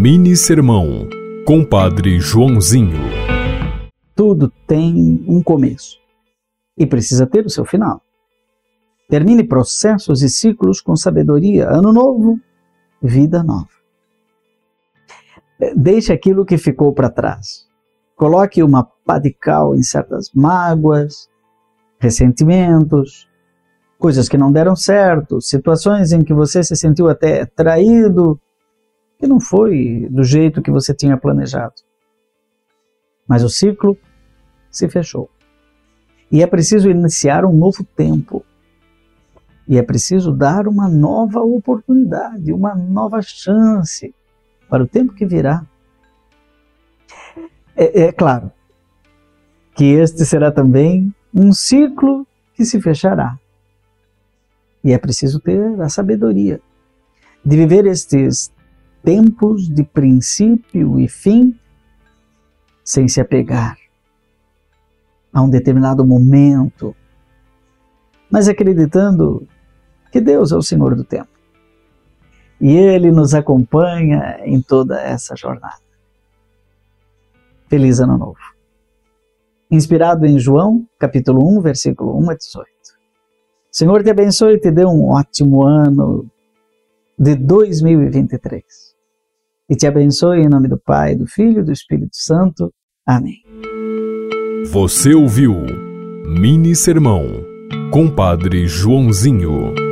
Mini Sermão, Compadre Joãozinho. Tudo tem um começo e precisa ter o seu final. Termine processos e ciclos com sabedoria. Ano novo, vida nova. Deixe aquilo que ficou para trás. Coloque uma pá de cal em certas mágoas, ressentimentos, coisas que não deram certo, situações em que você se sentiu até traído, que não foi do jeito que você tinha planejado. Mas o ciclo se fechou. E é preciso iniciar um novo tempo. E é preciso dar uma nova oportunidade, uma nova chance para o tempo que virá. É, é claro que este será também um ciclo que se fechará. E é preciso ter a sabedoria de viver estes tempos de princípio e fim sem se apegar a um determinado momento, mas acreditando que Deus é o Senhor do tempo. E Ele nos acompanha em toda essa jornada. Feliz Ano Novo. Inspirado em João, capítulo 1, versículo 1 a 18. Senhor te abençoe e te dê um ótimo ano de 2023. E te abençoe em nome do Pai, do Filho e do Espírito Santo. Amém. Você ouviu Mini Sermão, Compadre Joãozinho.